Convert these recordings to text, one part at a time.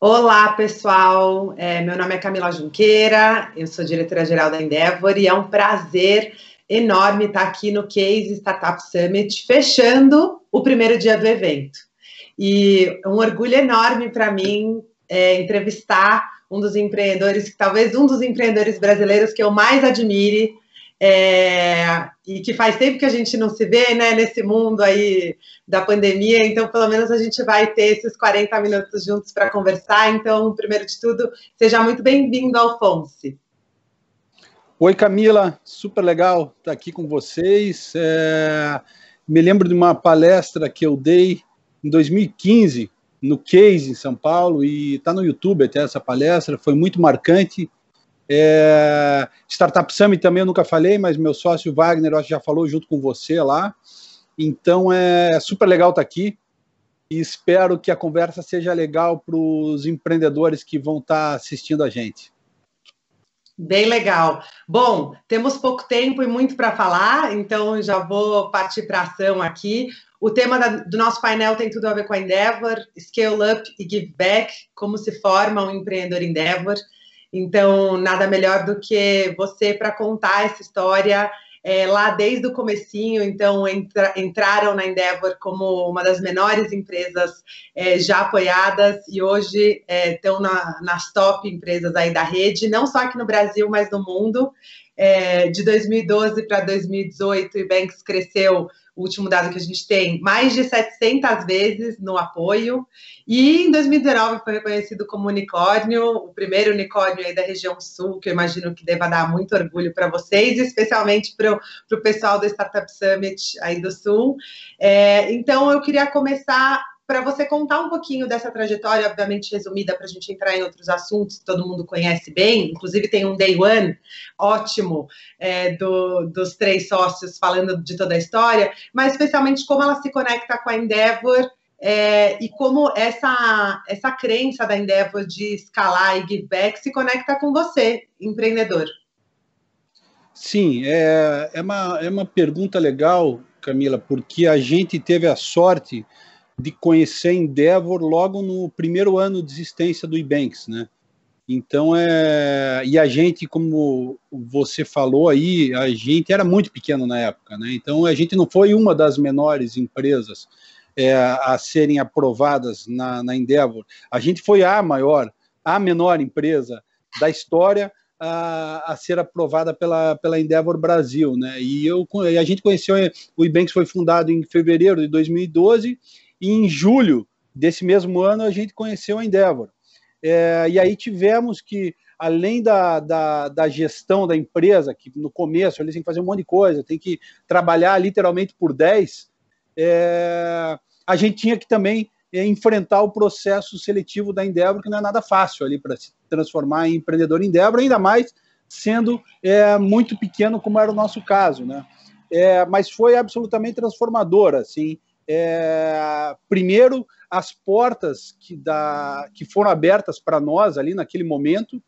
Olá, pessoal. É, meu nome é Camila Junqueira, eu sou diretora-geral da Endeavor e é um prazer enorme estar aqui no Case Startup Summit, fechando o primeiro dia do evento. E um orgulho enorme para mim é, entrevistar um dos empreendedores, talvez um dos empreendedores brasileiros que eu mais admire, é, e que faz tempo que a gente não se vê, né, nesse mundo aí da pandemia, então pelo menos a gente vai ter esses 40 minutos juntos para conversar. Então, primeiro de tudo, seja muito bem-vindo, Alfonso. Oi, Camila, super legal estar aqui com vocês. É, me lembro de uma palestra que eu dei em 2015 no Case em São Paulo e está no YouTube até essa palestra, foi muito marcante é, Startup Summit também eu nunca falei, mas meu sócio Wagner eu acho já falou junto com você lá. Então é super legal estar aqui e espero que a conversa seja legal para os empreendedores que vão estar assistindo a gente. Bem legal. Bom, temos pouco tempo e muito para falar, então já vou partir para ação aqui. O tema da, do nosso painel tem tudo a ver com a Endeavor, Scale Up e Give Back, como se forma um empreendedor Endeavor. Então, nada melhor do que você para contar essa história é, lá desde o comecinho. Então, entra, entraram na Endeavor como uma das menores empresas é, já apoiadas e hoje estão é, na, nas top empresas aí da rede, não só aqui no Brasil, mas no mundo. De 2012 para 2018, o Ebanks cresceu o último dado que a gente tem, mais de 700 vezes no apoio. E em 2019 foi reconhecido como unicórnio, o primeiro unicórnio aí da região sul, que eu imagino que deva dar muito orgulho para vocês, especialmente para o pessoal do Startup Summit aí do sul. É, então, eu queria começar para você contar um pouquinho dessa trajetória, obviamente resumida, para a gente entrar em outros assuntos que todo mundo conhece bem. Inclusive, tem um Day One ótimo é, do, dos três sócios falando de toda a história, mas especialmente como ela se conecta com a Endeavor. É, e como essa, essa crença da Endeavor de escalar e give back se conecta com você, empreendedor. Sim, é, é, uma, é uma pergunta legal, Camila, porque a gente teve a sorte de conhecer Endeavor logo no primeiro ano de existência do Ebanks, né? Então é e a gente, como você falou aí, a gente era muito pequeno na época, né? Então a gente não foi uma das menores empresas é, a serem aprovadas na, na Endeavor. A gente foi a maior, a menor empresa da história a, a, ser aprovada pela, pela Endeavor Brasil, né? E eu, a gente conheceu o Ebanks foi fundado em fevereiro de 2012 e em julho desse mesmo ano a gente conheceu a Endeavor. É, e aí tivemos que, além da, da, da, gestão da empresa, que no começo eles têm que fazer um monte de coisa, tem que trabalhar literalmente por 10, é, a gente tinha que também é, enfrentar o processo seletivo da Endeavor, que não é nada fácil ali para se transformar em empreendedor Endeavor, ainda mais sendo é, muito pequeno, como era o nosso caso, né? É, mas foi absolutamente transformador, assim, é, primeiro, as portas que, da, que foram abertas para nós ali naquele momento,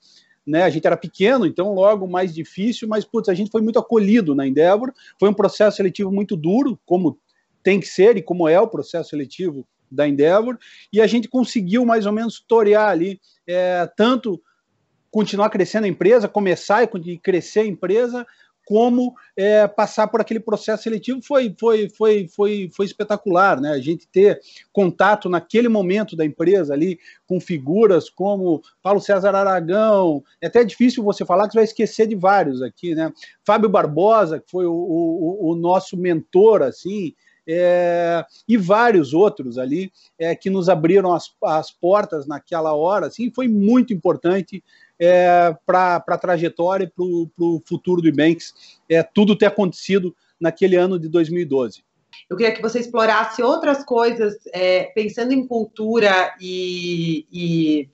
né? A gente era pequeno, então logo mais difícil, mas putz, a gente foi muito acolhido na Endeavor. Foi um processo seletivo muito duro, como tem que ser e como é o processo seletivo da Endeavor, e a gente conseguiu mais ou menos torear ali é, tanto continuar crescendo a empresa, começar e crescer a empresa, como é, passar por aquele processo seletivo foi, foi, foi, foi, foi espetacular, né? A gente ter contato naquele momento da empresa ali com figuras como Paulo César Aragão, é até difícil você falar que você vai esquecer de vários aqui, né? Fábio Barbosa, que foi o, o, o nosso mentor, assim, é, e vários outros ali é, que nos abriram as, as portas naquela hora, assim, foi muito importante é, para a trajetória e para o futuro do Ibanks, é, tudo ter acontecido naquele ano de 2012. Eu queria que você explorasse outras coisas, é, pensando em cultura e, e,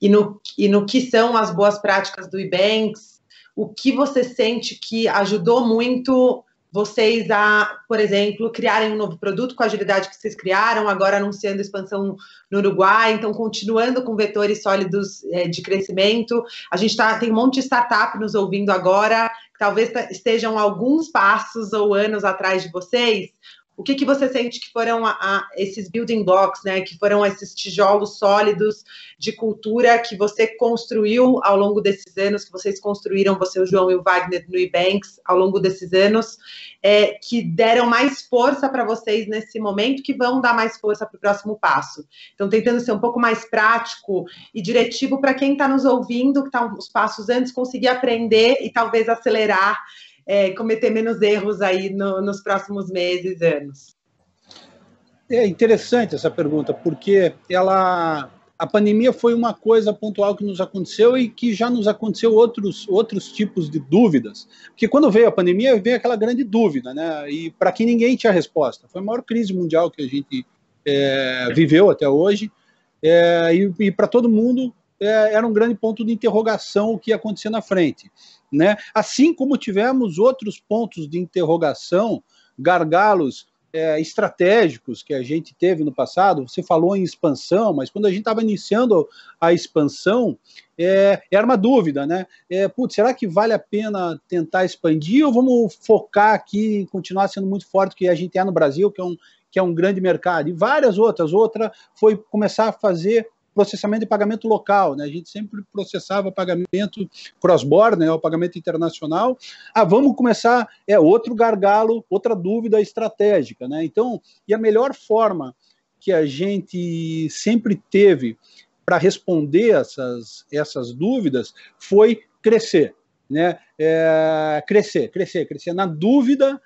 e, no, e no que são as boas práticas do Ibanks, o que você sente que ajudou muito vocês a, por exemplo, criarem um novo produto com a agilidade que vocês criaram, agora anunciando expansão no Uruguai, então continuando com vetores sólidos é, de crescimento. A gente tá, tem um monte de startup nos ouvindo agora, que talvez estejam alguns passos ou anos atrás de vocês. O que, que você sente que foram a, a, esses building blocks, né, que foram esses tijolos sólidos de cultura que você construiu ao longo desses anos, que vocês construíram, você, o João e o Wagner no Ebanks, ao longo desses anos, é, que deram mais força para vocês nesse momento, que vão dar mais força para o próximo passo. Então, tentando ser um pouco mais prático e diretivo para quem está nos ouvindo, que está uns passos antes, conseguir aprender e talvez acelerar, é, cometer menos erros aí no, nos próximos meses, anos. É interessante essa pergunta, porque ela a pandemia foi uma coisa pontual que nos aconteceu e que já nos aconteceu outros, outros tipos de dúvidas. Porque quando veio a pandemia, veio aquela grande dúvida, né? E para que ninguém tinha resposta. Foi a maior crise mundial que a gente é, viveu até hoje. É, e, e para todo mundo é, era um grande ponto de interrogação o que ia acontecer na frente. Né? Assim como tivemos outros pontos de interrogação, gargalos é, estratégicos que a gente teve no passado. Você falou em expansão, mas quando a gente estava iniciando a expansão, é, era uma dúvida, né? É, putz, será que vale a pena tentar expandir ou vamos focar aqui em continuar sendo muito forte que a gente é no Brasil, que é um, que é um grande mercado? E várias outras. Outra foi começar a fazer processamento de pagamento local, né? A gente sempre processava pagamento cross-border, né? O pagamento internacional. Ah, vamos começar, é outro gargalo, outra dúvida estratégica, né? Então, e a melhor forma que a gente sempre teve para responder essas, essas dúvidas foi crescer, né? É, crescer, crescer, crescer. Na dúvida,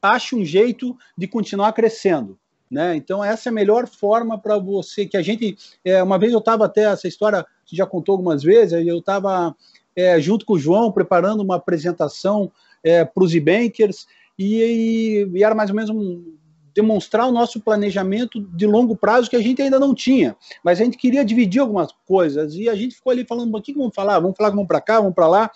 ache um jeito de continuar crescendo. Né? Então, essa é a melhor forma para você. Que a gente. É, uma vez eu estava até, essa história você já contou algumas vezes, eu estava é, junto com o João preparando uma apresentação é, para os e-bankers e, e, era mais ou menos um, demonstrar o nosso planejamento de longo prazo que a gente ainda não tinha, mas a gente queria dividir algumas coisas e a gente ficou ali falando: o que, que vamos falar? Vamos falar vamos para cá, vamos para lá.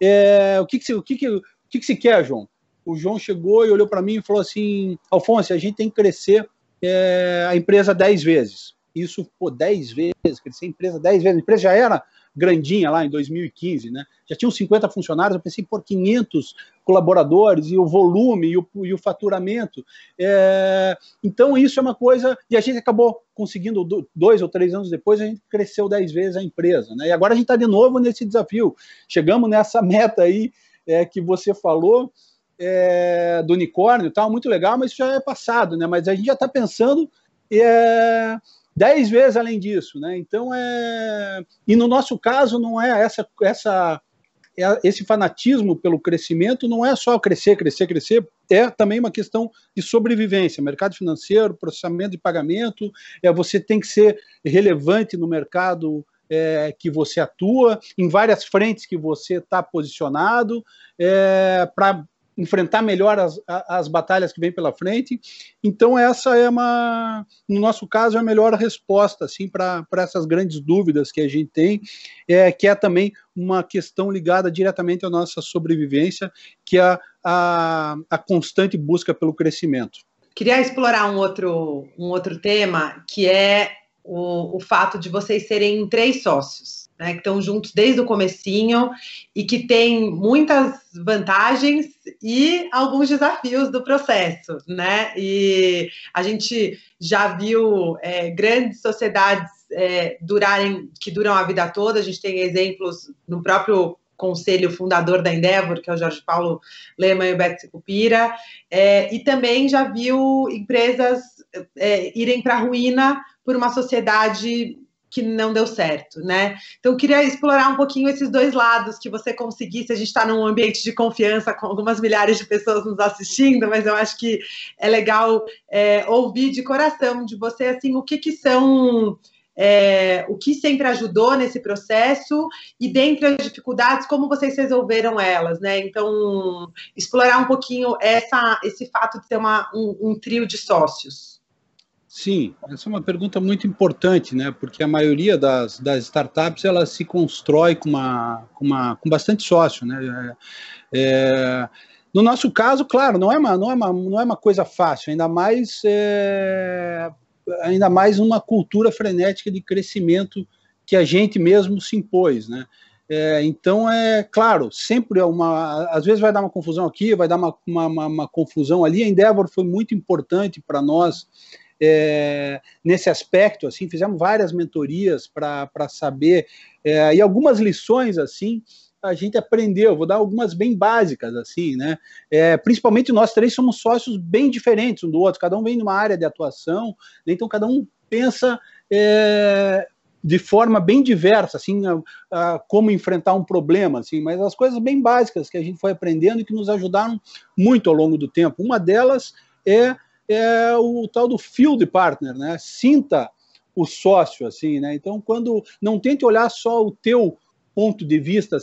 É, o que, que, o que, que, o que, que se quer, João? O João chegou e olhou para mim e falou assim: Alfonso, a gente tem que crescer é, a empresa 10 vezes. Isso, pô, 10 vezes, crescer a empresa 10 vezes. A empresa já era grandinha lá em 2015, né? Já tinham 50 funcionários, eu pensei por 500 colaboradores e o volume e o, e o faturamento. É, então, isso é uma coisa. E a gente acabou conseguindo, dois ou três anos depois, a gente cresceu 10 vezes a empresa, né? E agora a gente está de novo nesse desafio. Chegamos nessa meta aí é, que você falou é, do unicórnio tal, muito legal, mas isso já é passado, né? Mas a gente já está pensando é, dez vezes além disso, né? Então é e no nosso caso não é essa essa é, esse fanatismo pelo crescimento não é só crescer, crescer, crescer, é também uma questão de sobrevivência, mercado financeiro, processamento de pagamento, é você tem que ser relevante no mercado é, que você atua, em várias frentes que você está posicionado, é, para enfrentar melhor as, as batalhas que vêm pela frente. Então, essa é uma, no nosso caso, é a melhor resposta assim, para essas grandes dúvidas que a gente tem, é, que é também uma questão ligada diretamente à nossa sobrevivência, que é a, a, a constante busca pelo crescimento. Queria explorar um outro, um outro tema, que é o, o fato de vocês serem três sócios né, que estão juntos desde o comecinho e que tem muitas vantagens e alguns desafios do processo, né? E a gente já viu é, grandes sociedades é, durarem, que duram a vida toda. A gente tem exemplos no próprio conselho fundador da Endeavor, que é o Jorge Paulo Lema e o Beto Cupira, é, e também já viu empresas é, irem para a ruína por uma sociedade que não deu certo, né? Então, queria explorar um pouquinho esses dois lados, que você conseguisse. A gente está num ambiente de confiança com algumas milhares de pessoas nos assistindo, mas eu acho que é legal é, ouvir de coração de você, assim, o que que são. É, o que sempre ajudou nesse processo e dentre as dificuldades, como vocês resolveram elas, né? Então, explorar um pouquinho essa, esse fato de ser uma, um, um trio de sócios. Sim, essa é uma pergunta muito importante, né? Porque a maioria das, das startups ela se constrói com uma, com uma com bastante sócio, né? É, é, no nosso caso, claro, não é uma não é uma, não é uma coisa fácil, ainda mais é, ainda mais uma cultura frenética de crescimento que a gente mesmo se impôs, né? É, então, é claro, sempre é uma. Às vezes vai dar uma confusão aqui, vai dar uma, uma, uma, uma confusão ali. A Endeavor foi muito importante para nós é, nesse aspecto. assim Fizemos várias mentorias para saber, é, e algumas lições assim a gente aprendeu. Vou dar algumas bem básicas, assim, né? É, principalmente nós três somos sócios bem diferentes um do outro, cada um vem de uma área de atuação, né? então cada um pensa é, de forma bem diversa, assim, a, a, como enfrentar um problema, assim, mas as coisas bem básicas que a gente foi aprendendo e que nos ajudaram muito ao longo do tempo. Uma delas é, é o tal do field partner, né? Sinta o sócio, assim, né? Então, quando não tente olhar só o teu ponto de vista,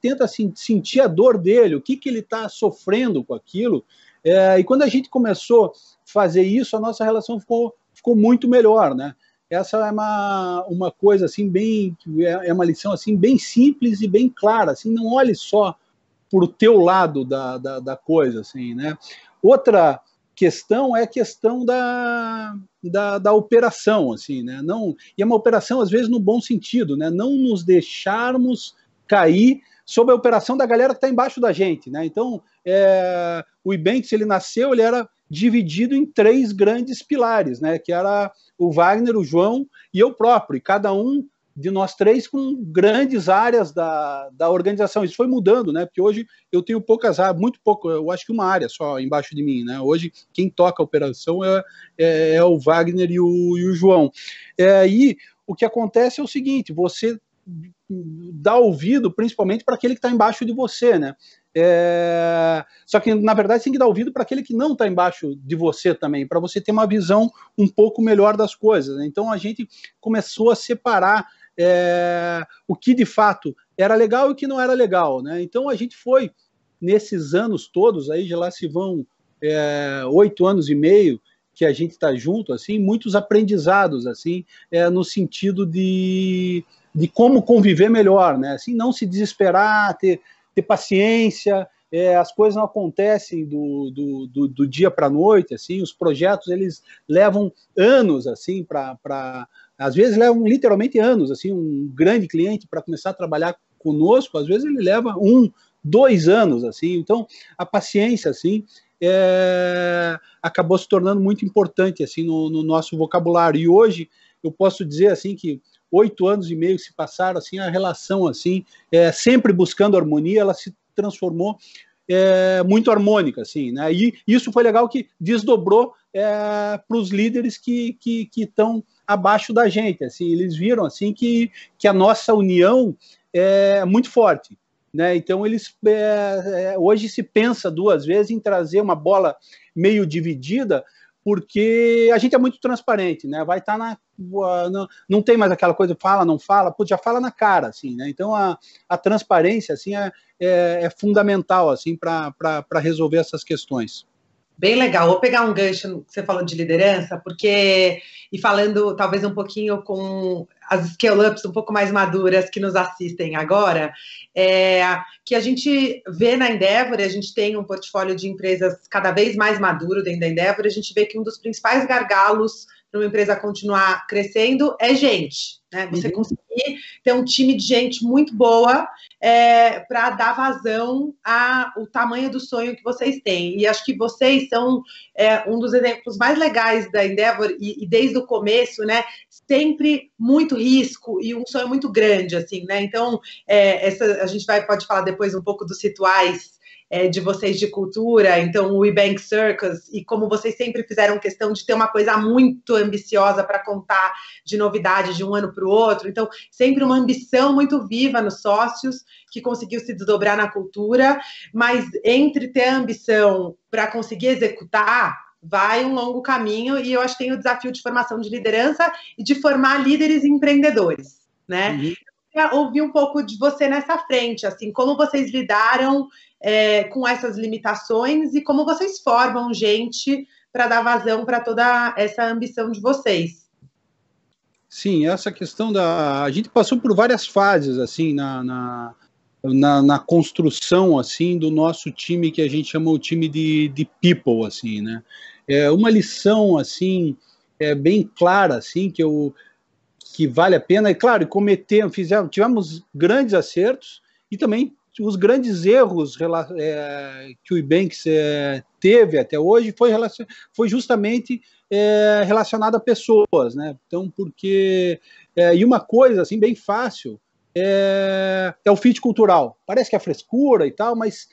tenta assim, sentir a dor dele, o que, que ele está sofrendo com aquilo. É, e quando a gente começou a fazer isso, a nossa relação ficou, ficou muito melhor, né? essa é uma, uma coisa assim bem é, é uma lição assim bem simples e bem clara assim não olhe só por teu lado da, da, da, coisa assim né outra questão é questão da, da, da, operação assim né? Não e é uma operação às vezes no bom sentido né? Não nos deixarmos cair sob a operação da galera que está embaixo da gente né? Então é, o Ibanks ele nasceu ele era dividido em três grandes pilares, né? Que era o Wagner, o João e eu próprio, e cada um de nós três com grandes áreas da, da organização. Isso foi mudando, né? Porque hoje eu tenho poucas áreas, muito pouco, eu acho que uma área só embaixo de mim, né? Hoje quem toca a operação é, é, é o Wagner e o, e o João. É, e o que acontece é o seguinte: você dá ouvido principalmente para aquele que está embaixo de você, né? É... Só que, na verdade, tem que dar ouvido para aquele que não está embaixo de você também, para você ter uma visão um pouco melhor das coisas. Né? Então, a gente começou a separar é... o que de fato era legal e o que não era legal. Né? Então, a gente foi, nesses anos todos, aí já lá se vão é, oito anos e meio, que a gente está junto, assim, muitos aprendizados, assim, é, no sentido de, de como conviver melhor, né? Assim, não se desesperar, ter, ter paciência, é, as coisas não acontecem do, do, do, do dia para a noite, assim, os projetos eles levam anos, assim, para às vezes levam literalmente anos, assim, um grande cliente para começar a trabalhar conosco, às vezes ele leva um, dois anos, assim, então a paciência, assim, é, acabou se tornando muito importante, assim, no, no nosso vocabulário, e hoje eu posso dizer, assim, que oito anos e meio se passaram, assim, a relação, assim, é, sempre buscando harmonia, ela se transformou é, muito harmônica, assim, né? E isso foi legal que desdobrou é, para os líderes que estão que, que abaixo da gente, assim, eles viram, assim, que, que a nossa união é muito forte, né? Então eles é, é hoje se pensa duas vezes em trazer uma bola meio dividida porque a gente é muito transparente, né? Vai estar tá na. Não, não tem mais aquela coisa, fala, não fala, putz, já fala na cara, assim, né? Então a, a transparência, assim, é, é, é fundamental, assim, para resolver essas questões. Bem legal. Vou pegar um gancho que você falou de liderança, porque, e falando talvez um pouquinho com as scale-ups um pouco mais maduras que nos assistem agora, é, que a gente vê na Endeavor, a gente tem um portfólio de empresas cada vez mais maduro dentro da Endeavor, a gente vê que um dos principais gargalos para uma empresa continuar crescendo é gente. Né? Você uhum. conseguir ter um time de gente muito boa é, para dar vazão ao tamanho do sonho que vocês têm. E acho que vocês são é, um dos exemplos mais legais da Endeavor, e, e, desde o começo, né? Sempre muito risco e um sonho muito grande, assim, né? Então, é, essa, a gente vai, pode falar depois um pouco dos rituais é, de vocês de cultura, então o eBank Circus, e como vocês sempre fizeram questão de ter uma coisa muito ambiciosa para contar de novidade de um ano para o outro, então sempre uma ambição muito viva nos sócios que conseguiu se desdobrar na cultura, mas entre ter ambição para conseguir executar, vai um longo caminho e eu acho que tem o desafio de formação de liderança e de formar líderes empreendedores, né? Uhum. Eu ouvir um pouco de você nessa frente, assim, como vocês lidaram é, com essas limitações e como vocês formam gente para dar vazão para toda essa ambição de vocês. Sim, essa questão da. A gente passou por várias fases, assim, na, na, na, na construção, assim, do nosso time, que a gente chama o time de, de people, assim, né? É uma lição, assim, é bem clara, assim, que eu que vale a pena, e claro, cometer, fizemos, tivemos grandes acertos e também os grandes erros é, que o Ibanks é, teve até hoje foi, foi justamente é, relacionado a pessoas, né? Então, porque é, e uma coisa assim bem fácil é, é o fit cultural. Parece que é frescura e tal, mas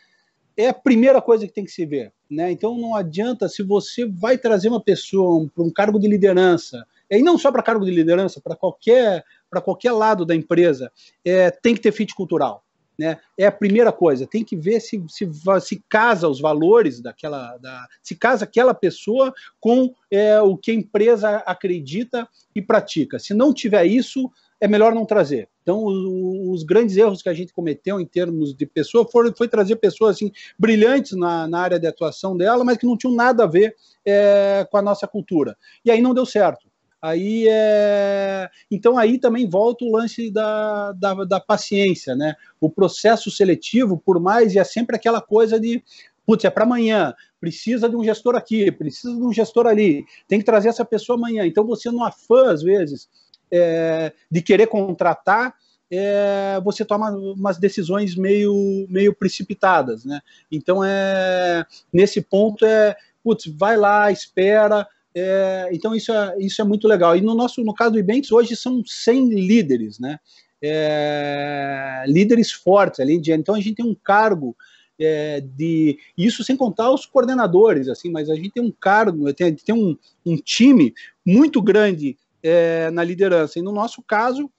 é a primeira coisa que tem que se ver, né? Então não adianta se você vai trazer uma pessoa para um cargo de liderança e não só para cargo de liderança, para qualquer, qualquer lado da empresa, é, tem que ter fit cultural. Né? É a primeira coisa, tem que ver se, se, se casa os valores daquela, da, se casa aquela pessoa com é, o que a empresa acredita e pratica. Se não tiver isso, é melhor não trazer. Então, os, os grandes erros que a gente cometeu em termos de pessoa foram, foi trazer pessoas assim, brilhantes na, na área de atuação dela, mas que não tinham nada a ver é, com a nossa cultura. E aí não deu certo. Aí é... Então aí também volta o lance da, da, da, paciência, né? O processo seletivo, por mais, é sempre aquela coisa de putz, é para amanhã, precisa de um gestor aqui, precisa de um gestor ali, tem que trazer essa pessoa amanhã. Então você no afã, às vezes, é, de querer contratar, é, você toma umas decisões meio, meio precipitadas, né? Então é nesse ponto é putz, vai lá, espera, é, então isso é, isso é muito legal. E no nosso, no caso do Ibanks, hoje são 100 líderes, né? É, líderes fortes ali. De, então a gente tem um cargo é, de isso sem contar os coordenadores, assim, mas a gente tem um cargo, tem, tem um, um time muito grande é, na liderança. E no nosso caso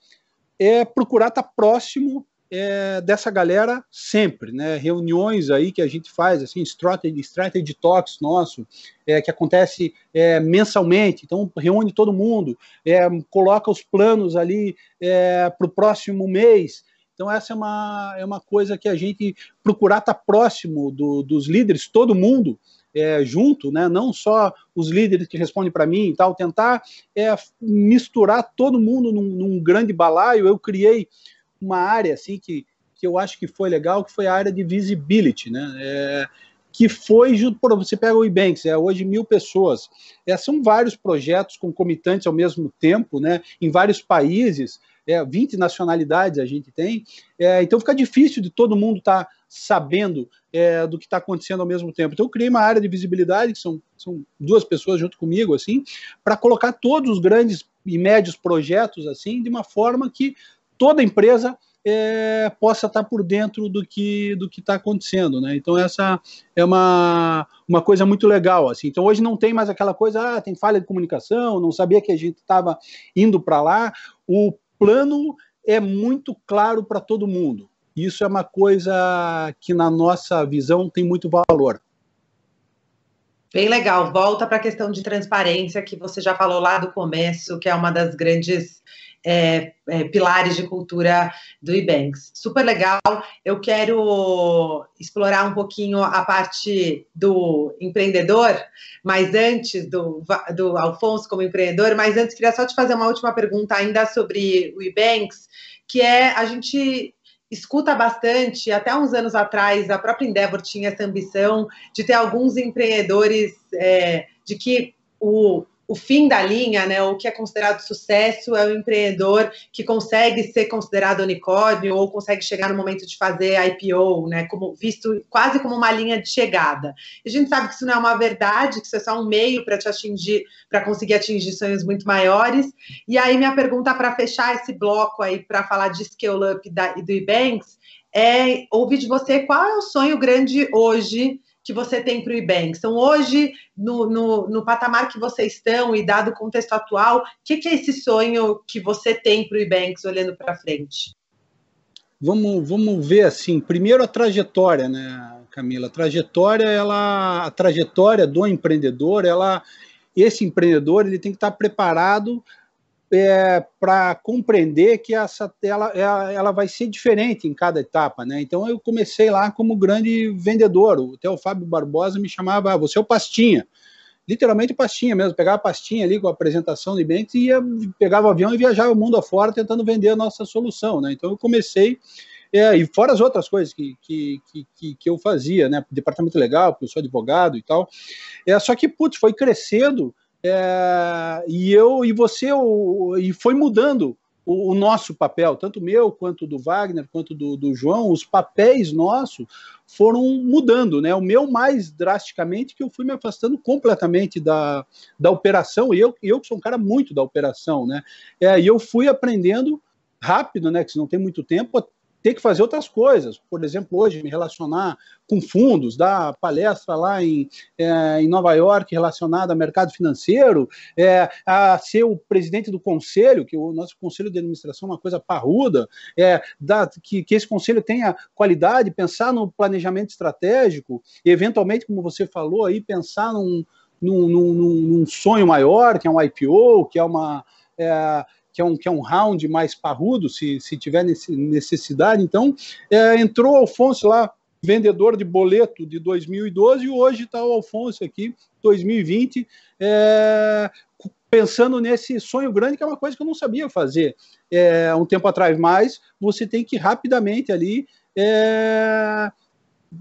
é procurar estar próximo é, dessa galera sempre, né? Reuniões aí que a gente faz, assim, strategy, strategy talks nosso, é, que acontece é, mensalmente, então reúne todo mundo, é, coloca os planos ali é, para o próximo mês. Então, essa é uma, é uma coisa que a gente procurar estar próximo do, dos líderes, todo mundo, é, junto, né? não só os líderes que respondem para mim e tal, tentar é, misturar todo mundo num, num grande balaio. Eu criei uma área assim que, que eu acho que foi legal, que foi a área de visibility, né? É, que foi, por você pega o Ebanks, é hoje mil pessoas. É, são vários projetos concomitantes ao mesmo tempo, né? Em vários países, é, 20 nacionalidades a gente tem. É, então fica difícil de todo mundo estar tá sabendo é, do que está acontecendo ao mesmo tempo. Então eu criei uma área de visibilidade, que são, são duas pessoas junto comigo, assim, para colocar todos os grandes e médios projetos assim, de uma forma que toda empresa é, possa estar por dentro do que do que está acontecendo, né? Então essa é uma, uma coisa muito legal, assim. Então hoje não tem mais aquela coisa, ah, tem falha de comunicação, não sabia que a gente estava indo para lá. O plano é muito claro para todo mundo. Isso é uma coisa que na nossa visão tem muito valor. Bem legal. Volta para a questão de transparência que você já falou lá do começo, que é uma das grandes é, é, pilares de cultura do Ebanks. Super legal. Eu quero explorar um pouquinho a parte do empreendedor, mas antes do, do Alfonso como empreendedor, mas antes queria só te fazer uma última pergunta ainda sobre o Ebanks, que é a gente escuta bastante, até uns anos atrás, a própria Endeavor tinha essa ambição de ter alguns empreendedores é, de que o o fim da linha, né, o que é considerado sucesso é o empreendedor que consegue ser considerado unicórnio ou consegue chegar no momento de fazer IPO, né, como visto quase como uma linha de chegada. E a gente sabe que isso não é uma verdade, que isso é só um meio para te atingir, para conseguir atingir sonhos muito maiores. E aí minha pergunta para fechar esse bloco aí para falar de scale up da, e do Ebanks é ouvir de você qual é o sonho grande hoje que você tem para o Ibanks. Então, hoje, no, no, no, patamar que vocês estão e dado o contexto atual, o que, que, é esse sonho que você tem para o Ibanks olhando para frente? Vamos, vamos ver assim, primeiro a trajetória, né, Camila? A trajetória, ela, a trajetória do empreendedor, ela, esse empreendedor, ele tem que estar preparado é, para compreender que essa ela, ela, ela, vai ser diferente em cada etapa, né? Então eu comecei lá como grande vendedor. Até o Fábio Barbosa me chamava, ah, você é o pastinha. Literalmente pastinha mesmo, pegava pastinha ali com a apresentação de bens e ia, pegava o avião e viajava o mundo afora tentando vender a nossa solução, né? Então eu comecei, é, e fora as outras coisas que, que, que, que, eu fazia, né? Departamento legal, porque eu sou advogado e tal. É, só que, putz, foi crescendo É, e eu e você o, e foi mudando o, o, nosso papel, tanto meu quanto do Wagner, quanto do, do, João, os papéis nossos foram mudando, né? O meu mais drasticamente, que eu fui me afastando completamente da, da operação, e eu, eu que sou um cara muito da operação, né? É, e eu fui aprendendo rápido, né? Que não tem muito tempo, ter que fazer outras coisas. Por exemplo, hoje me relacionar com fundos, dar palestra lá em, é, em Nova York relacionada ao mercado financeiro, é, a ser o presidente do conselho, que o nosso conselho de administração é uma coisa parruda, é, da, que, que esse conselho tenha qualidade, pensar no planejamento estratégico, e eventualmente, como você falou aí, pensar num, num, num, num sonho maior, que é um IPO, que é uma. É, que é um, que é um round mais parrudo, se, se tiver necessidade. Então, é, entrou o Alfonso lá, vendedor de boleto de 2012, e hoje está o Alfonso aqui, 2020, é, pensando nesse sonho grande, que é uma coisa que eu não sabia fazer é, um tempo atrás, mas você tem que rapidamente ali. É,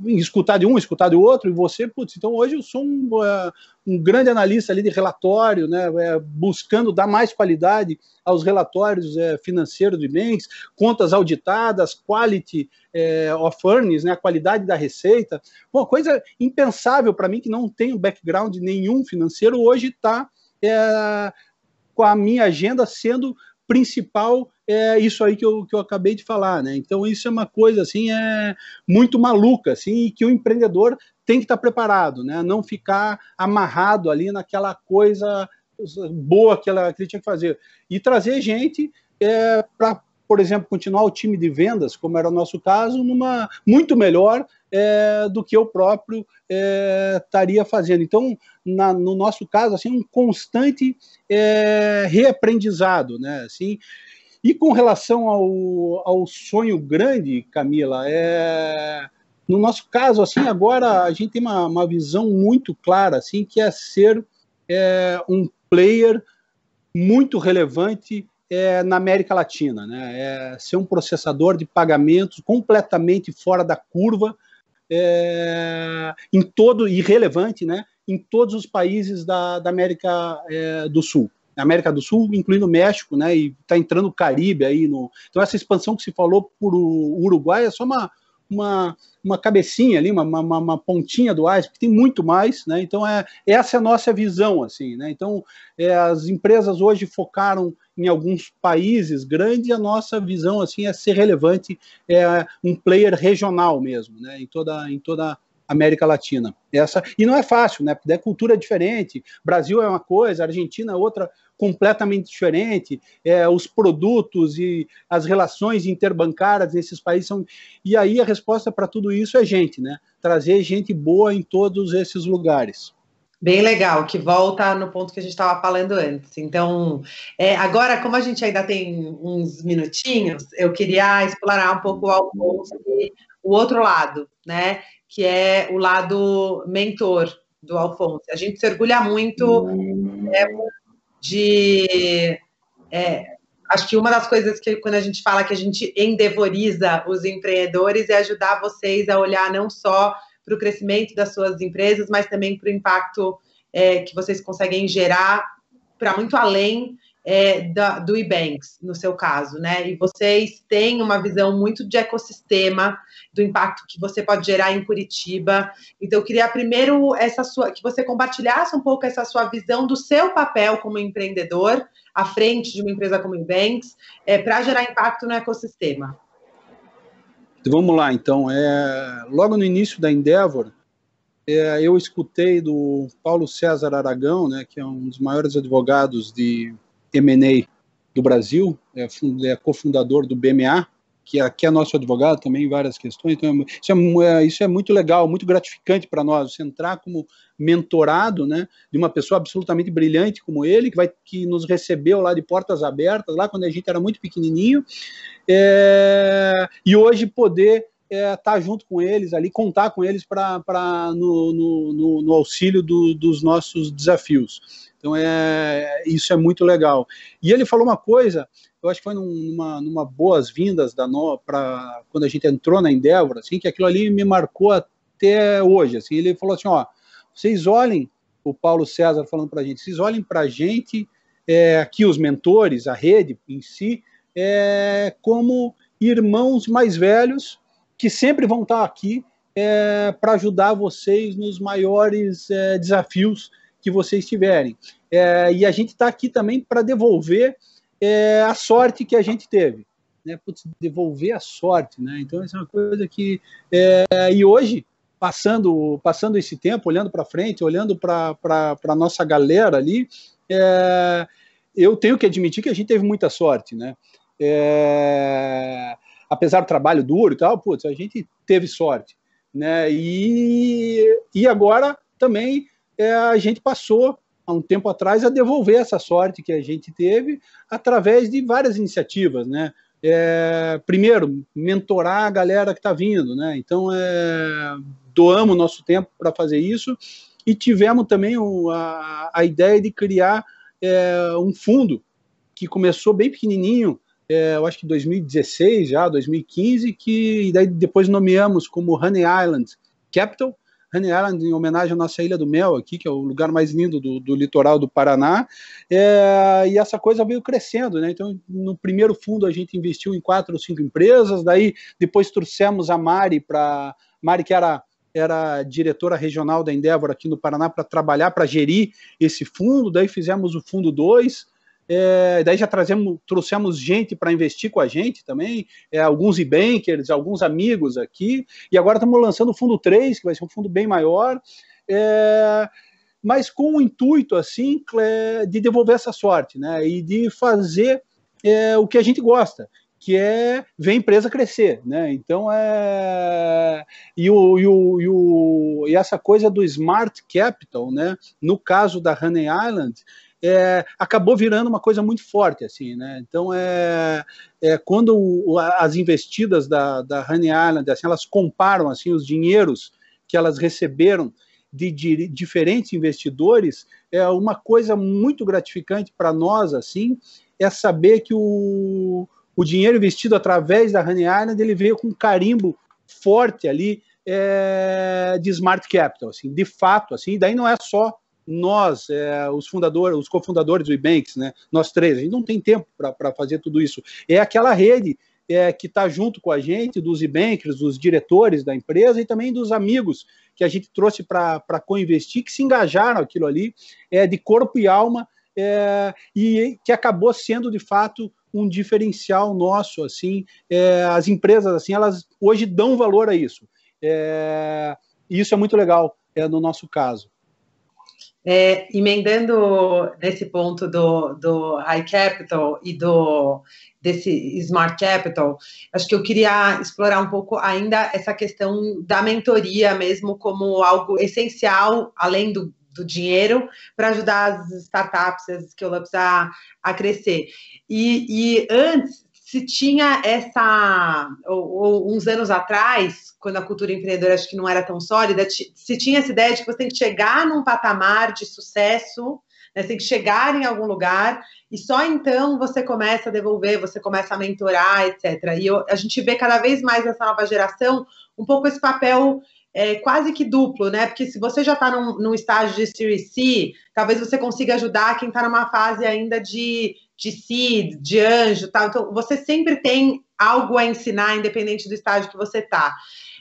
escutar de um, escutar do outro, e você, putz, então hoje eu sou um, uh, um grande analista ali de relatório, né, é, buscando dar mais qualidade aos relatórios é, financeiros de bens, contas auditadas, quality é, of earnings, né, a qualidade da receita, uma coisa impensável para mim que não tem background nenhum financeiro, hoje está é, com a minha agenda sendo principal é isso aí que eu, que eu acabei de falar, né? Então isso é uma coisa assim é muito maluca, assim, que o empreendedor tem que estar preparado, né? Não ficar amarrado ali naquela coisa boa que, ela, que ele tinha que fazer e trazer gente é, para por exemplo, continuar o time de vendas, como era o nosso caso, numa muito melhor é, do que eu próprio é, estaria fazendo. Então, na, no nosso caso, assim, um constante é, reaprendizado, né? Assim, e com relação ao, ao sonho grande, Camila, é, no nosso caso, assim, agora a gente tem uma, uma visão muito clara, assim, que é ser é, um player muito relevante é, na América Latina, né? É ser um processador de pagamentos completamente fora da curva, é, em todo irrelevante, né? Em todos os países da, da América é, do Sul. América do Sul, incluindo México, né? E está entrando o Caribe aí no. Então essa expansão que se falou por o Uruguai é só uma uma, uma cabecinha ali, uma, uma, uma pontinha do iceberg, tem muito mais, né? Então é essa é a nossa visão, assim, né? Então é, as empresas hoje focaram em alguns países grandes, a nossa visão assim é ser relevante, é um player regional mesmo, né? Em toda em toda América Latina. Essa e não é fácil, né? Porque é cultura diferente. Brasil é uma coisa, Argentina é outra completamente diferente. É, os produtos e as relações interbancárias nesses países são. E aí a resposta para tudo isso é gente, né? Trazer gente boa em todos esses lugares. Bem legal, que volta no ponto que a gente estava falando antes. Então, é, agora, como a gente ainda tem uns minutinhos, eu queria explorar um pouco o o outro lado, né? que é o lado mentor do Alfonso. A gente se orgulha muito é, de. É, acho que uma das coisas que, quando a gente fala que a gente endevoriza os empreendedores, é ajudar vocês a olhar não só para o crescimento das suas empresas, mas também para o impacto é, que vocês conseguem gerar para muito além é, da, do eBanks, no seu caso, né? E vocês têm uma visão muito de ecossistema, do impacto que você pode gerar em Curitiba. Então, eu queria primeiro essa sua, que você compartilhasse um pouco essa sua visão do seu papel como empreendedor à frente de uma empresa como eBanks, é, para gerar impacto no ecossistema. Vamos lá, então. É, logo no início da Endeavor, é, eu escutei do Paulo César Aragão, né, que é um dos maiores advogados de M&A do Brasil, é, é cofundador do BMA, que é, que é nosso advogado também em várias questões. Então, isso é, é isso é muito legal, muito gratificante para nós, você entrar como mentorado né, de uma pessoa absolutamente brilhante como ele, que, vai, que nos recebeu lá de portas abertas, lá quando a gente era muito pequenininho, é, e hoje poder estar é, tá junto com eles ali, contar com eles para no, no, no, no, auxílio do, dos nossos desafios. Então, é, isso é muito legal. E ele falou uma coisa, eu acho que foi numa, numa boas-vindas da para quando a gente entrou na Endeavor, assim, que aquilo ali me marcou até hoje. Assim, ele falou assim, ó, vocês olhem o Paulo César falando para a gente, vocês olhem para a gente, é, aqui os mentores, a rede em si, é, como irmãos mais velhos que sempre vão estar aqui é, para ajudar vocês nos maiores é, desafios que vocês tiverem. É, e a gente está aqui também para devolver é, a sorte que a gente teve. Né? Putz, devolver a sorte. Né? Então, essa é uma coisa que. É, e hoje, passando, passando esse tempo, olhando para frente, olhando para a nossa galera ali, é, eu tenho que admitir que a gente teve muita sorte. Né? É, apesar do trabalho duro e tal, putz, a gente teve sorte. Né? E, e agora também é, a gente passou há um tempo atrás a devolver essa sorte que a gente teve através de várias iniciativas, né? É, primeiro, mentorar a galera que está vindo, né? Então, é, doamos nosso tempo para fazer isso e tivemos também o, a, a, ideia de criar é, um fundo que começou bem pequenininho, é, eu acho que 2016 já, 2015, que daí depois nomeamos como Honey Island Capital, Honey Island em homenagem à nossa Ilha do Mel aqui, que é o lugar mais lindo do, do litoral do Paraná, é, e essa coisa veio crescendo, né? Então, no primeiro fundo a gente investiu em quatro ou cinco empresas, daí depois trouxemos a Mari para Mari que era era diretora regional da Endeavor aqui no Paraná para trabalhar, para gerir esse fundo, daí fizemos o fundo 2, é, daí já trazemos, trouxemos gente para investir com a gente também, é, alguns e-bankers, alguns amigos aqui, e agora estamos lançando o fundo 3, que vai ser um fundo bem maior, é, mas com o intuito, assim, de devolver essa sorte, né, e de fazer é, o que a gente gosta, que é ver a empresa crescer, né? Então é e, o, e, o, e, o, e essa coisa do smart capital, né? No caso da Honey Island, é, acabou virando uma coisa muito forte, assim, né? Então, é, é quando o, as investidas da, da Honey Island, assim, elas comparam, assim, os dinheiros que elas receberam de, de diferentes investidores, é uma coisa muito gratificante para nós, assim, é saber que o, o dinheiro investido através da Honey Island, ele veio com um carimbo forte ali é, de smart capital, assim, de fato, assim, daí não é só nós, é, os fundadores, os cofundadores do Ebanks, né, nós três, a gente não tem tempo para fazer tudo isso. É aquela rede é, que está junto com a gente, dos e-bankers, dos diretores da empresa e também dos amigos que a gente trouxe para co-investir, que se engajaram aquilo ali, é, de corpo e alma, é, e que acabou sendo, de fato, um diferencial nosso, assim, é, as empresas, assim, elas hoje dão valor a isso, é, e isso é muito legal, é, no nosso caso. É, emendando nesse ponto do, do high capital e do desse smart capital, acho que eu queria explorar um pouco ainda essa questão da mentoria mesmo como algo essencial, além do, do dinheiro, para ajudar as startups, as scale-ups a, a crescer. E, e antes, se tinha essa, ou, ou, uns anos atrás, quando a cultura empreendedora acho que não era tão sólida, se tinha essa ideia de que você tem que chegar num patamar de sucesso, né, você tem que chegar em algum lugar e só então você começa a devolver, você começa a mentorar, etc. E eu, a gente vê cada vez mais nessa nova geração um pouco esse papel é, quase que duplo, né? Porque se você já está num, num, estágio de Series C, talvez você consiga ajudar quem está numa fase ainda de de seed, de anjo, tal. Então, você sempre tem algo a ensinar, independente do estágio que você está.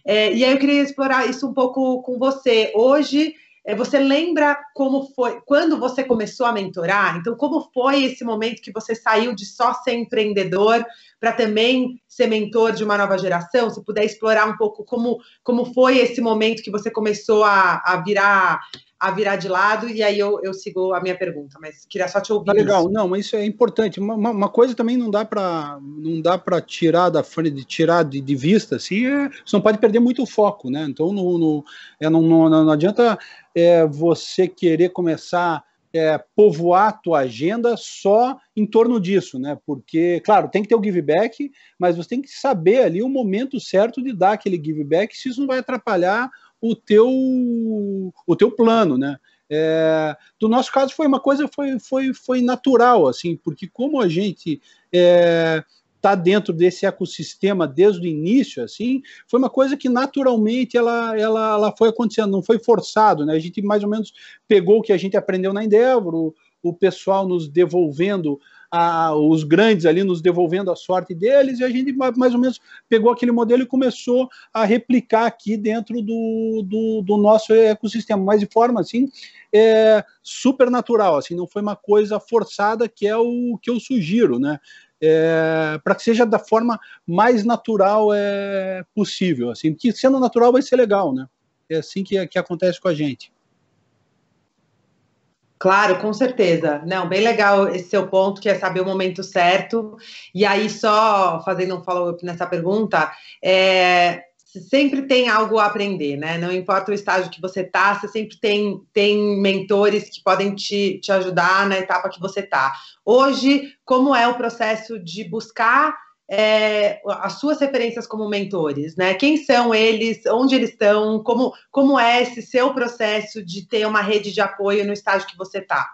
É, e aí eu queria explorar isso um pouco com você. Hoje, é, você lembra como foi, quando você começou a mentorar? Então, como foi esse momento que você saiu de só ser empreendedor para também ser mentor de uma nova geração? Se puder explorar um pouco como, como foi esse momento que você começou a, a virar a virar de lado e aí eu, eu sigo a minha pergunta, mas queria só te ouvir. Tá legal, isso. não, mas isso é importante. Uma, uma coisa também não dá para não dá para tirar da frente, tirar de, de vista, assim, é, você não pode perder muito o foco, né? Então no, no é, não, não, não, adianta é, você querer começar é, povoar a tua agenda só em torno disso, né? Porque, claro, tem que ter o give back, mas você tem que saber ali o momento certo de dar aquele give back, se isso não vai atrapalhar o teu, o teu plano, né? É, do nosso caso foi uma coisa foi, foi, foi natural assim porque como a gente é, tá dentro desse ecossistema desde o início, assim, foi uma coisa que naturalmente ela, ela, ela foi acontecendo, não foi forçado, né? A gente mais ou menos pegou o que a gente aprendeu na Endeavor, o, o pessoal nos devolvendo a, os grandes ali nos devolvendo a sorte deles, e a gente mais ou menos pegou aquele modelo e começou a replicar aqui dentro do, do, do nosso ecossistema, mas de forma assim é, super natural, assim, não foi uma coisa forçada, que é o que eu sugiro, né? É, para que seja da forma mais natural é, possível, assim, que sendo natural vai ser legal, né? É assim que, que acontece com a gente. Claro, com certeza. Não, bem legal esse seu ponto, que é saber o momento certo. E aí, só fazendo um follow-up nessa pergunta, é, sempre tem algo a aprender, né? Não importa o estágio que você tá, você sempre tem, tem mentores que podem te, te ajudar na etapa que você tá. Hoje, como é o processo de buscar é, as suas referências como mentores, né? Quem são eles, onde eles estão, como, como é esse seu processo de ter uma rede de apoio no estágio que você está?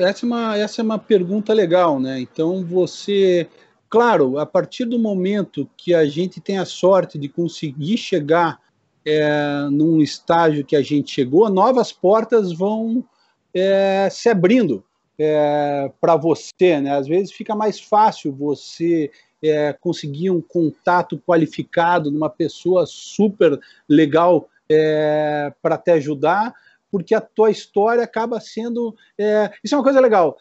Essa é, uma, essa é uma pergunta legal, né? Então você, claro, a partir do momento que a gente tem a sorte de conseguir chegar é, num estágio que a gente chegou, novas portas vão é, se abrindo é, para você, né? Às vezes fica mais fácil você é, conseguir um contato qualificado numa pessoa super legal é, para te ajudar, porque a tua história acaba sendo. É, isso é uma coisa legal.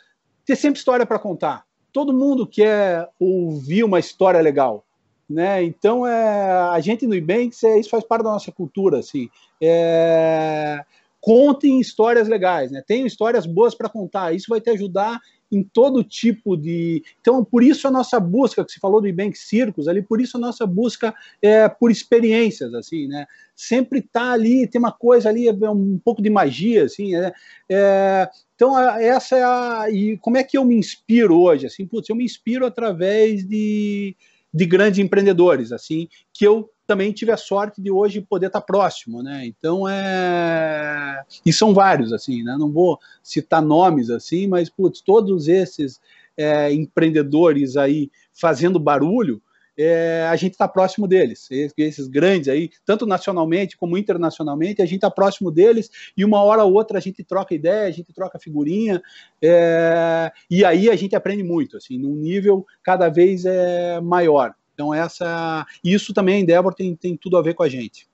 Ter sempre história para contar. Todo mundo quer ouvir uma história legal. Né? Então, é, a gente no Ibanks, é, isso faz parte da nossa cultura. Assim. É, contem histórias legais, né? Tenham histórias boas para contar. Isso vai te ajudar em todo tipo de. Então, por isso a nossa busca, que se falou do Ibank Circus ali, por isso a nossa busca é por experiências, assim, né? Sempre tá ali, tem uma coisa ali, é um pouco de magia, assim, né? É, então, essa é a. E como é que eu me inspiro hoje? Assim, putz, eu me inspiro através de, de grandes empreendedores, assim, que eu também tive a sorte de hoje poder estar próximo, né? Então é e são vários assim, né? Não vou citar nomes assim, mas putz, todos esses é, empreendedores aí fazendo barulho, é, a gente está próximo deles. Esses grandes aí, tanto nacionalmente como internacionalmente, a gente está próximo deles e uma hora ou outra a gente troca ideia, a gente troca figurinha é, e aí a gente aprende muito, assim, num nível cada vez é, maior. Então, essa, isso também, Endeavor, tem, tem tudo a ver com a gente.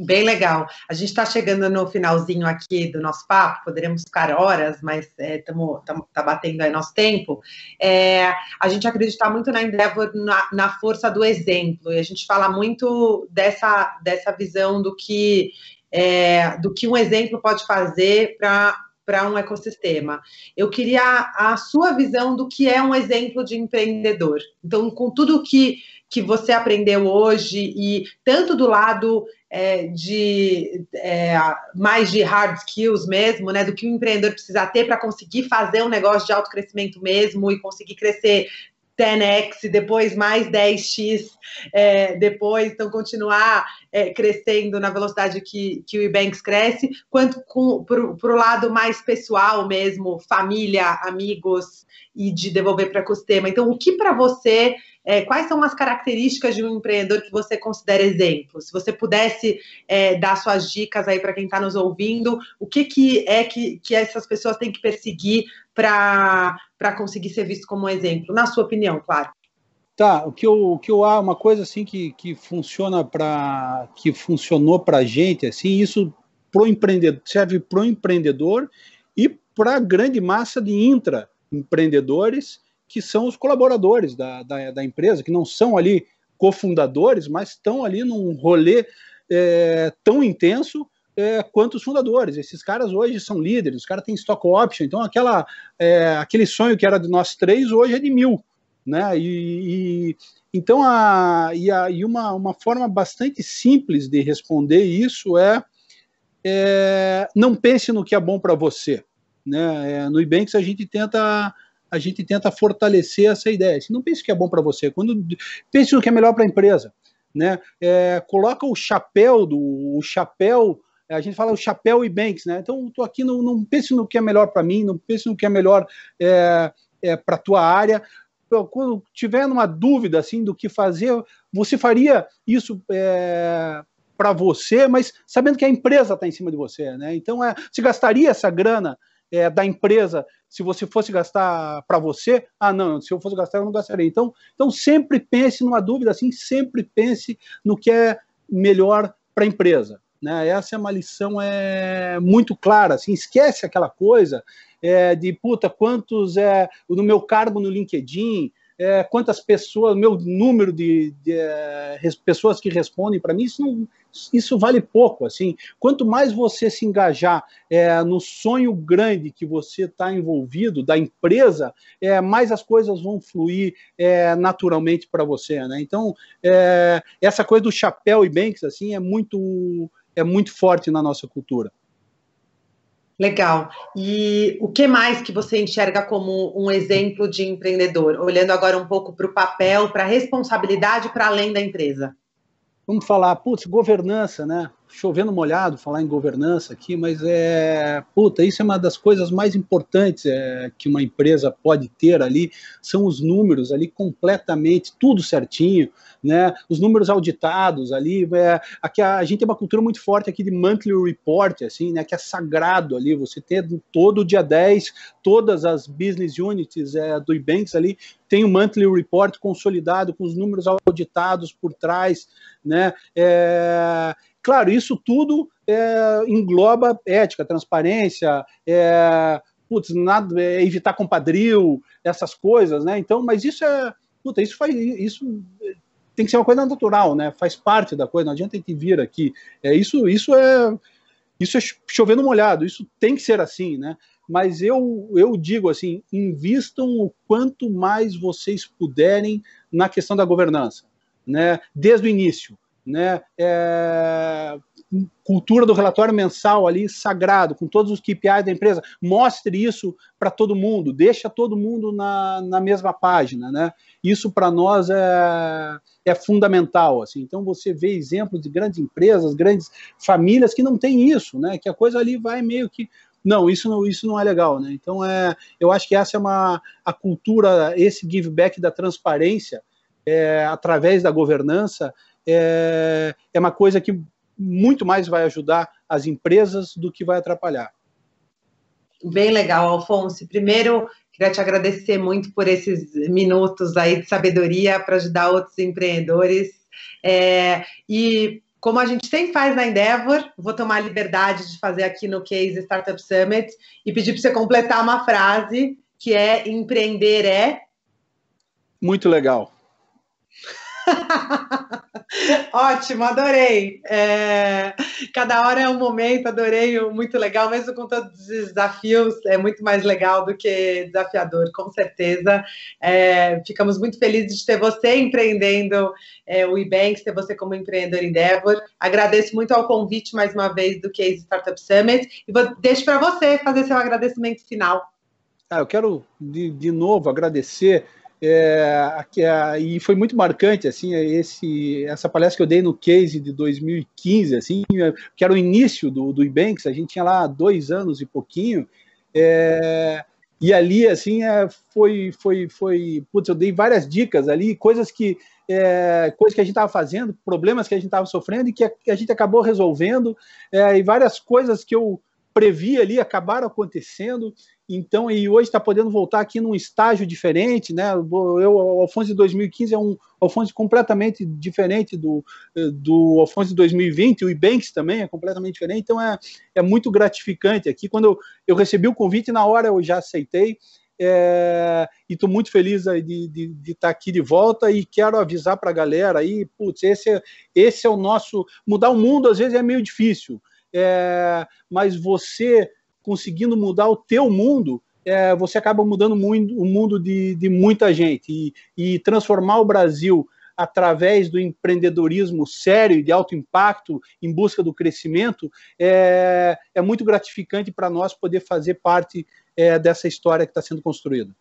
Bem legal. A gente está chegando no finalzinho aqui do nosso papo, poderemos ficar horas, mas é, tá batendo aí nosso tempo. É, a gente acredita muito na Endeavor, na, na, força do exemplo, e a gente fala muito dessa, dessa visão do que, é, do que um exemplo pode fazer para para um ecossistema. Eu queria a sua visão do que é um exemplo de empreendedor. Então, com tudo que, que você aprendeu hoje, e tanto do lado é, de é, mais de hard skills mesmo, né? Do que o empreendedor precisa ter para conseguir fazer um negócio de alto crescimento mesmo e conseguir crescer 10x, depois mais 10x, é, depois, então continuar é, crescendo na velocidade que, que o Ebanks cresce, quanto para o lado mais pessoal mesmo, família, amigos e de devolver para o ecossistema. Então, o que para você é, quais são as características de um empreendedor que você considera exemplo? Se você pudesse é, dar suas dicas aí para quem está nos ouvindo, o que, que é que, que essas pessoas têm que perseguir para conseguir ser visto como um exemplo? Na sua opinião, claro. Tá, o que eu, o que eu há uma coisa assim que, que funciona para que funcionou para a gente assim isso pro empreendedor serve para o empreendedor e para a grande massa de intraempreendedores que são os colaboradores da, da, da empresa, que não são ali cofundadores, mas estão ali num rolê é, tão intenso é, quanto os fundadores. Esses caras hoje são líderes, os caras têm stock option, então aquela, é, aquele sonho que era de nós três hoje é de mil. Né? E, e então a, e, a, e uma, uma forma bastante simples de responder isso é, é não pense no que é bom para você. Né? É, no Ibanks a gente tenta a gente tenta fortalecer essa ideia. Não pense que é bom para você, quando pense no que é melhor para a empresa, né? É, coloca o chapéu do o chapéu a gente fala o chapéu e banks, né? Então, estou aqui, não, não no que é melhor para mim, não pense no que é melhor é, é, para a tua área, quando tiver numa dúvida assim do que fazer, você faria isso é, para você, mas sabendo que a empresa está em cima de você, né? Então, é, se gastaria essa grana é, da empresa se você fosse gastar para você? Ah, não, se eu fosse gastar, eu não gastaria. Então, então sempre pense numa dúvida assim, sempre pense no que é melhor para a empresa. Né? Essa é uma lição é, muito clara. Assim, esquece aquela coisa é, de puta, quantos é no meu cargo no LinkedIn, é, quantas pessoas, meu número de, de é, pessoas que respondem para mim, isso, não, isso vale pouco. Assim, quanto mais você se engajar é, no sonho grande que você está envolvido da empresa, é, mais as coisas vão fluir é, naturalmente para você. Né? Então, é, essa coisa do chapéu e banks assim é muito é muito forte na nossa cultura. Legal. E o que mais que você enxerga como um exemplo de empreendedor? Olhando agora um pouco para o papel, para a responsabilidade para além da empresa. Vamos falar, putz, governança, né? Chovendo molhado falar em governança aqui, mas é, puta, isso é uma das coisas mais importantes é, que uma empresa pode ter ali, são os números ali completamente, tudo certinho, né, os números auditados ali, é, aqui a, a, gente tem uma cultura muito forte aqui de monthly report, assim, né, que é sagrado ali, você ter todo dia 10, todas as business units é, do Ibanks ali, tem o monthly report consolidado, com os números auditados por trás, né, é, Claro, isso tudo é, engloba ética, transparência, é, putz, nada, é, evitar compadril, essas coisas, né? Então, mas isso é, puta, isso faz, isso tem que ser uma coisa natural, né? Faz parte da coisa. Não adianta gente vir aqui. É isso, isso é, isso é chovendo molhado. Isso tem que ser assim, né? Mas eu, eu digo assim, invistam o quanto mais vocês puderem na questão da governança, né? Desde o início né? É, cultura do relatório mensal ali sagrado, com todos os KPIs da empresa. Mostre isso para todo mundo, deixa todo mundo na, na mesma página, né? Isso para nós é, é fundamental, assim. Então você vê exemplos de grandes empresas, grandes famílias que não tem isso, né? Que a coisa ali vai meio que não, isso não, isso não é legal, né? Então é, eu acho que essa é uma a cultura, esse give back da transparência é, através da governança é, é uma coisa que muito mais vai ajudar as empresas do que vai atrapalhar. Bem legal, Alfonso. Primeiro, queria te agradecer muito por esses minutos aí de sabedoria para ajudar outros empreendedores. É, e como a gente sempre faz na Endeavor, vou tomar a liberdade de fazer aqui no Case Startup Summit e pedir para você completar uma frase que é empreender é. Muito legal. Ótimo, adorei. É, cada hora é um momento, adorei, muito legal, mesmo com todos os desafios, é muito mais legal do que desafiador, com certeza. É, ficamos muito felizes de ter você empreendendo é, o Ebanks, ter você como empreendedor Endeavor. Agradeço muito ao convite mais uma vez do Case Startup Summit e vou, deixo para você fazer seu agradecimento final. Ah, eu quero de, de novo agradecer é, é, e foi muito marcante assim esse, essa palestra que eu dei no Case de 2015, assim, que era o início do, do Ibanks, a gente tinha lá dois anos e pouquinho, é, e ali assim é, foi, foi, foi, putz, eu dei várias dicas ali, coisas que é, coisas que a gente estava fazendo, problemas que a gente estava sofrendo e que a, que a, gente acabou resolvendo, é, e várias coisas que eu previ ali acabaram acontecendo então, e hoje está podendo voltar aqui num estágio diferente, né? Eu, o Alfonso de 2015 é um Alfonso completamente diferente do, do Alfonso de 2020, o Ibanks também é completamente diferente, então é, é muito gratificante aqui. Quando eu, eu recebi o convite, na hora eu já aceitei, é, e estou muito feliz de, estar tá aqui de volta e quero avisar para a galera aí, putz, esse é, esse é o nosso. Mudar o mundo às vezes é meio difícil, é, mas você conseguindo mudar o teu mundo, é, você acaba mudando muito, o mundo de, de muita gente. E, e, transformar o Brasil através do empreendedorismo sério e de alto impacto em busca do crescimento é, é muito gratificante para nós poder fazer parte é, dessa história que está sendo construída.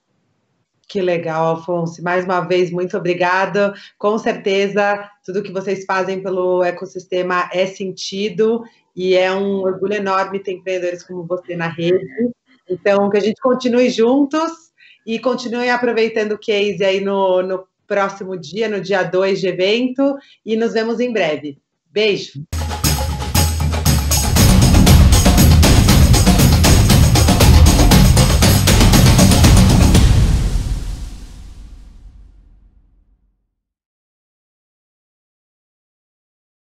Que legal, Afonso. Mais uma vez, muito obrigada. Com certeza, tudo que vocês fazem pelo ecossistema é sentido e é um orgulho enorme ter empreendedores como você na rede. Então, que a gente continue juntos e continuem aproveitando o case aí no, no próximo dia, no dia 2 de evento, e nos vemos em breve. Beijo!